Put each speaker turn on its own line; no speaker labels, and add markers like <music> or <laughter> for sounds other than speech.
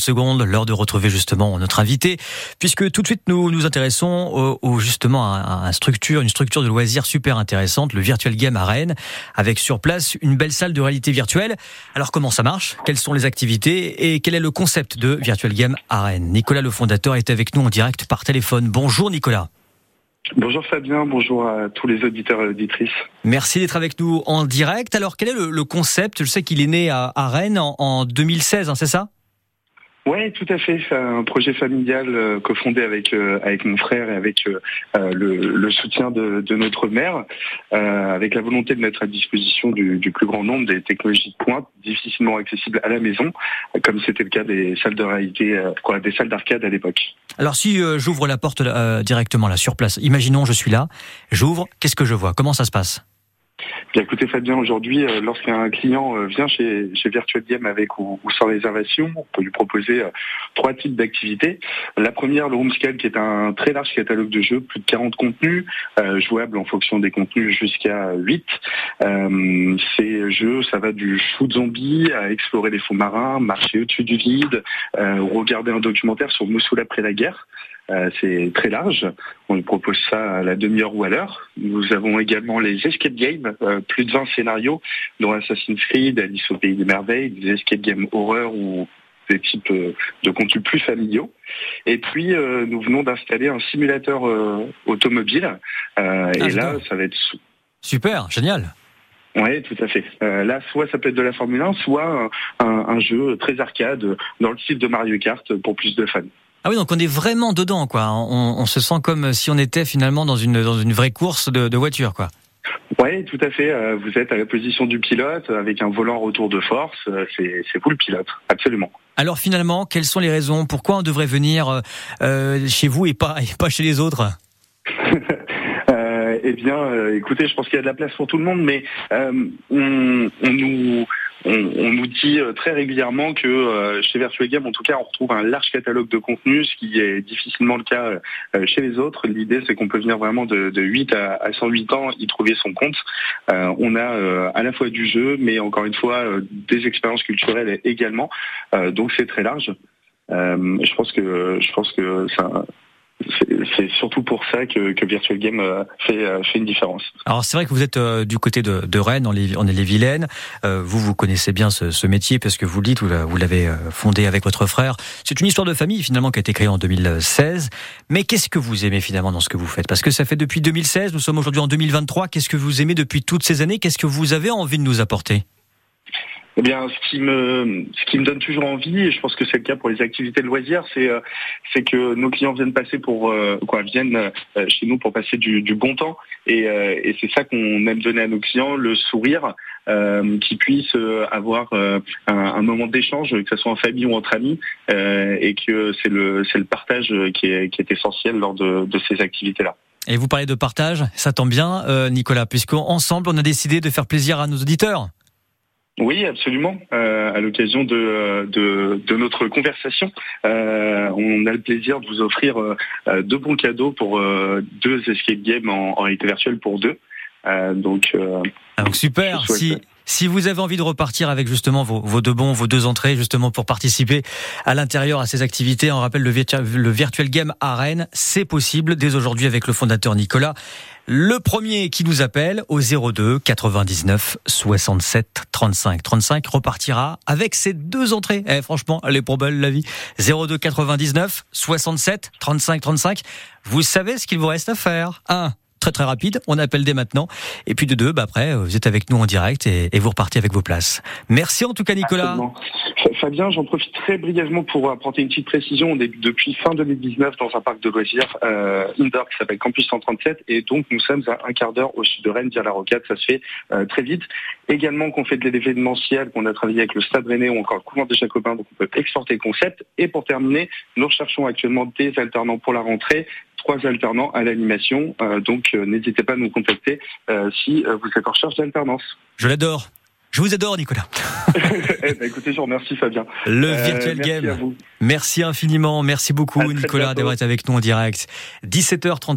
30 secondes, l'heure de retrouver justement notre invité, puisque tout de suite nous nous intéressons au, justement à, à, structure, une structure de loisirs super intéressante, le Virtual Game à Rennes, avec sur place une belle salle de réalité virtuelle. Alors comment ça marche? Quelles sont les activités? Et quel est le concept de Virtual Game à Rennes? Nicolas, le fondateur, est avec nous en direct par téléphone. Bonjour Nicolas.
Bonjour Fabien, bonjour à tous les auditeurs et auditrices.
Merci d'être avec nous en direct. Alors quel est le, concept? Je sais qu'il est né à, Rennes en, 2016, hein, c'est ça?
Oui, tout à fait. C'est un projet familial euh, cofondé avec euh, avec mon frère et avec euh, le, soutien de, notre mère, avec la volonté de mettre à disposition du, plus grand nombre des technologies de pointe difficilement accessibles à la maison, comme c'était le cas des salles de réalité, quoi, des salles d'arcade à l'époque.
Alors si j'ouvre la porte directement là sur place, imaginons je suis là, j'ouvre, qu'est-ce que je vois? Comment ça se passe?
Bien écoutez Fabien, aujourd'hui, euh, lorsqu'un client euh, vient chez, chez Virtual Game avec ou, sans réservation, on peut lui proposer euh, trois types d'activités. La première, le Room Scale, qui est un très large catalogue de jeux, plus de 40 contenus, jouables en fonction des contenus jusqu'à 8. ces jeux, ça va du shoot zombie à explorer les fonds marins, marcher au-dessus du vide, regarder un documentaire sur Mossoul après la guerre. C'est très large. On lui propose ça à la demi-heure ou à l'heure. Nous avons également les escape games, euh, plus de 20 scénarios, dont Assassin's Creed, Alice au pays des merveilles, des escape games horreur ou des types euh, de contenus plus familiaux. Et puis, nous venons d'installer un simulateur automobile. Ah, et là, ça va être...
Super, génial.
Oui, tout à fait. là, soit ça peut être de la Formule 1, soit un, un, jeu très arcade dans le style de Mario Kart pour plus de fans.
Ah oui, donc on est vraiment dedans, quoi. On, se sent comme si on était finalement dans une dans une vraie course de, voiture, quoi.
Oui, tout à fait. Euh, vous êtes à la position du pilote avec un volant retour de force. Euh, c'est vous le pilote, absolument.
Alors finalement, quelles sont les raisons? Pourquoi on devrait venir euh, chez vous et pas, et pas chez les autres? <laughs>
Eh bien, écoutez, je pense qu'il y a de la place pour tout le monde, mais on, on nous on, nous dit euh, très régulièrement que euh, chez Virtual Game, en tout cas, on retrouve un large catalogue de contenus, ce qui est difficilement le cas euh, chez les autres. L'idée, c'est qu'on peut venir vraiment de, 8 à, 108 ans y trouver son compte. on a à la fois du jeu, mais encore une fois, des expériences culturelles également. donc c'est très large. je pense que je pense que ça, c'est surtout pour ça que, que Virtual Game euh, fait, euh, fait une différence.
Alors c'est vrai que vous êtes euh, du côté de, de Rennes, on est, on est les Vilaines. vous, vous connaissez bien ce, ce, métier parce que vous le dites, vous l'avez fondé avec votre frère. C'est une histoire de famille finalement qui a été créée en 2016. Mais qu'est-ce que vous aimez finalement dans ce que vous faites? Parce que ça fait depuis 2016, nous sommes aujourd'hui en 2023. Qu'est-ce que vous aimez depuis toutes ces années? Qu'est-ce que vous avez envie de nous apporter?
Eh bien, ce qui me, ce qui me donne toujours envie, et je pense que c'est le cas pour les activités de loisirs, c'est, euh, c'est que nos clients viennent passer pour, euh, quoi, viennent euh, chez nous pour passer du, bon temps, et, et c'est ça qu'on aime donner à nos clients, le sourire, qu'ils puissent avoir un, moment d'échange, que ce soit en famille ou entre amis, et que c'est le, c'est le partage qui est, qui est essentiel lors de, de ces activités-là.
Et vous parlez de partage, ça tombe bien, Nicolas, puisqu'ensemble on a décidé de faire plaisir à nos auditeurs.
Oui, absolument. Euh, à l'occasion de, de, notre conversation, euh, on a le plaisir de vous offrir euh, deux bons cadeaux pour deux escape games en, réalité virtuelle pour deux. donc,
ah, donc super. Si si vous avez envie de repartir avec justement vos, deux bons, vos deux entrées, justement pour participer à l'intérieur à ces activités, on rappelle le, le Virtual Game à Rennes, c'est possible dès aujourd'hui avec le fondateur Nicolas. Le premier qui nous appelle au 02 99 67 35 35 repartira avec ses deux entrées. Eh, franchement, elle est pour belle la vie. 02 99 67 35 35. Vous savez ce qu'il vous reste à faire. 1 très très rapide. On appelle dès maintenant. Et puis de deux, bah après, vous êtes avec nous en direct et, vous repartez avec vos places. Merci en tout cas, Nicolas.
Fabien, j'en profite très brièvement pour apporter une petite précision. On est depuis fin 2019 dans un parc de loisirs euh, indoor qui s'appelle Campus 137 et donc nous sommes à un quart d'heure au sud de Rennes via la Rocade. Ça se fait euh, très vite. Également qu'on fait de l'événementiel, qu'on a travaillé avec le Stade Rennais ou encore le couvent des Jacobins, donc on peut exporter le concept. Et pour terminer, nous recherchons actuellement des alternants pour la rentrée trois alternants à l'animation. Euh, donc euh, n'hésitez pas à nous contacter euh, si vous êtes en recherche d'alternance.
Je l'adore. Je vous adore, Nicolas. <laughs> <laughs>
eh ben, écoutez, je vous remercie, Fabien.
Le Virtual merci Game. Merci infiniment. Merci beaucoup, Nicolas, d'avoir été avec nous en direct. 17h31.